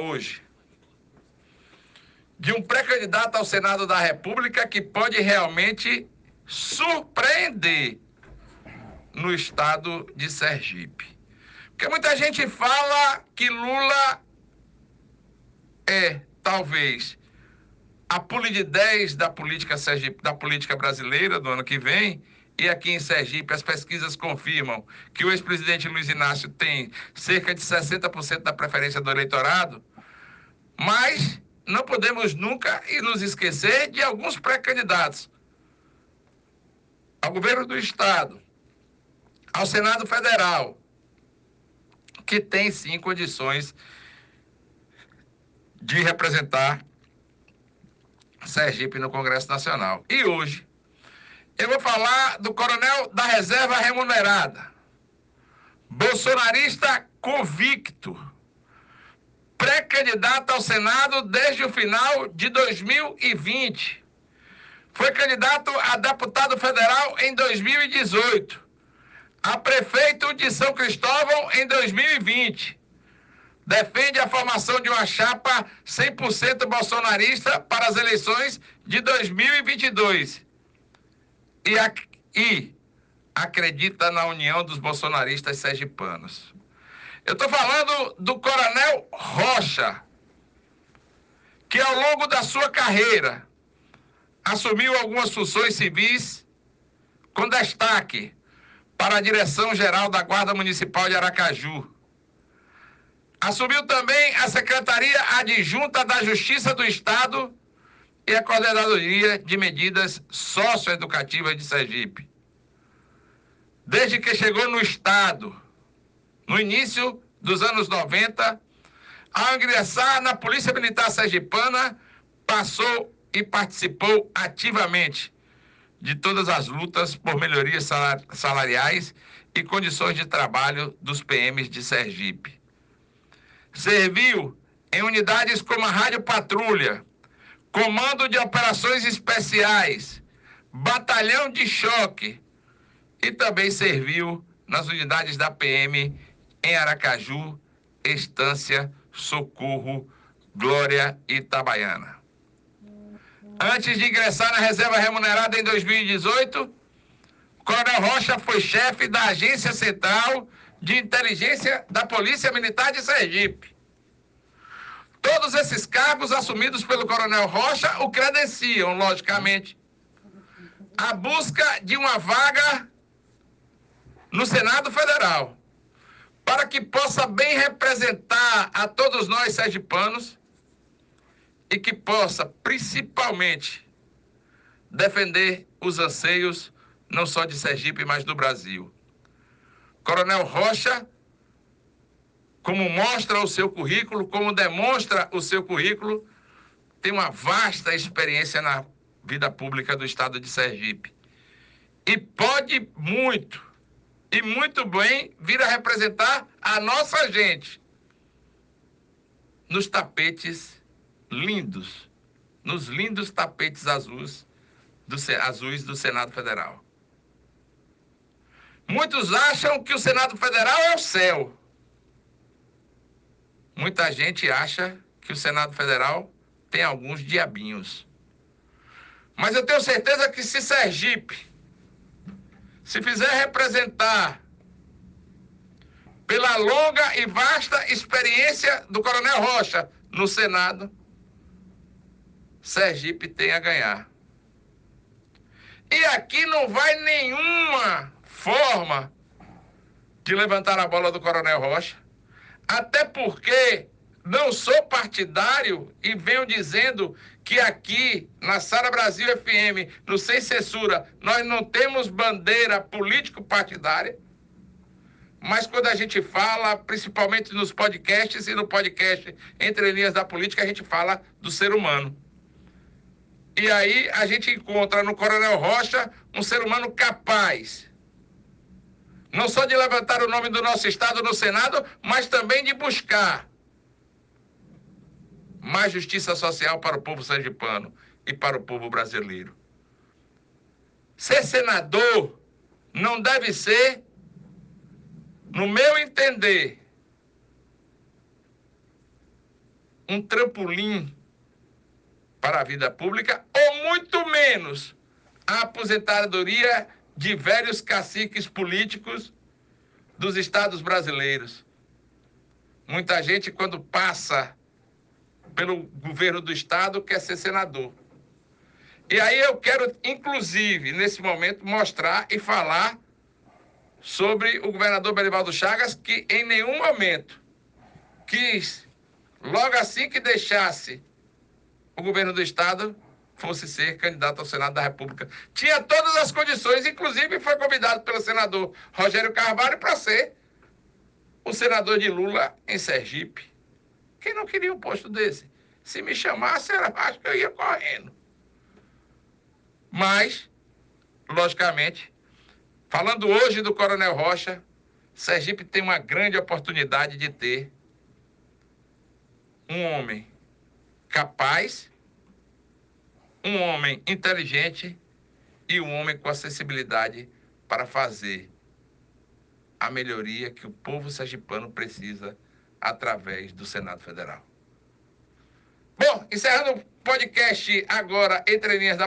hoje de um pré-candidato ao Senado da República que pode realmente surpreender no estado de Sergipe. Porque muita gente fala que Lula é, talvez, a pule de 10 da política, Sergipe, da política brasileira do ano que vem, e aqui em Sergipe as pesquisas confirmam que o ex-presidente Luiz Inácio tem cerca de 60% da preferência do eleitorado, mas não podemos nunca nos esquecer de alguns pré-candidatos ao governo do Estado, ao Senado Federal, que tem sim condições de representar Sergipe no Congresso Nacional. E hoje eu vou falar do coronel da reserva remunerada, bolsonarista convicto, pré-candidato ao Senado desde o final de 2020. Foi candidato a deputado federal em 2018, a prefeito de São Cristóvão em 2020 defende a formação de uma chapa 100% bolsonarista para as eleições de 2022 e, e acredita na união dos bolsonaristas sergipanos. Eu estou falando do Coronel Rocha, que ao longo da sua carreira assumiu algumas funções civis com destaque para a direção-geral da Guarda Municipal de Aracaju Assumiu também a Secretaria Adjunta da Justiça do Estado e a Coordenadoria de Medidas Socioeducativas de Sergipe. Desde que chegou no Estado, no início dos anos 90, ao ingressar na Polícia Militar Sergipana, passou e participou ativamente de todas as lutas por melhorias salariais e condições de trabalho dos PMs de Sergipe. Serviu em unidades como a Rádio Patrulha, Comando de Operações Especiais, Batalhão de Choque e também serviu nas unidades da PM em Aracaju, Estância, Socorro, Glória e Itabaiana. Antes de ingressar na reserva remunerada em 2018, Coronel Rocha foi chefe da Agência Central de inteligência da Polícia Militar de Sergipe. Todos esses cargos assumidos pelo Coronel Rocha o credenciam, logicamente, a busca de uma vaga no Senado Federal, para que possa bem representar a todos nós sergipanos e que possa, principalmente, defender os anseios não só de Sergipe, mas do Brasil. Coronel Rocha, como mostra o seu currículo, como demonstra o seu currículo, tem uma vasta experiência na vida pública do estado de Sergipe. E pode muito, e muito bem, vir a representar a nossa gente nos tapetes lindos, nos lindos tapetes azuis do, azuis do Senado Federal. Muitos acham que o Senado Federal é o céu. Muita gente acha que o Senado Federal tem alguns diabinhos. Mas eu tenho certeza que se Sergipe se fizer representar pela longa e vasta experiência do Coronel Rocha no Senado, Sergipe tem a ganhar. E aqui não vai nenhuma forma de levantar a bola do Coronel Rocha. Até porque não sou partidário e venho dizendo que aqui na Sara Brasil FM, no Sem Censura, nós não temos bandeira político-partidária. Mas quando a gente fala, principalmente nos podcasts e no podcast Entre Linhas da Política, a gente fala do ser humano. E aí a gente encontra no Coronel Rocha um ser humano capaz não só de levantar o nome do nosso Estado no Senado, mas também de buscar mais justiça social para o povo sergipano e para o povo brasileiro. Ser senador não deve ser, no meu entender, um trampolim para a vida pública, ou muito menos a aposentadoria de velhos caciques políticos dos estados brasileiros. Muita gente, quando passa pelo governo do estado, quer ser senador. E aí eu quero, inclusive, nesse momento, mostrar e falar sobre o governador Belivaldo Chagas, que em nenhum momento quis, logo assim que deixasse o governo do Estado, fosse ser candidato ao Senado da República. Tinha todas as condições, inclusive foi convidado pelo senador Rogério Carvalho para ser o senador de Lula em Sergipe. Não queria um posto desse? Se me chamasse, era, acho que eu ia correndo. Mas, logicamente, falando hoje do Coronel Rocha, Sergipe tem uma grande oportunidade de ter um homem capaz, um homem inteligente e um homem com acessibilidade para fazer a melhoria que o povo sergipano precisa através do Senado Federal. Bom, encerrando o podcast agora, Entre Linhas da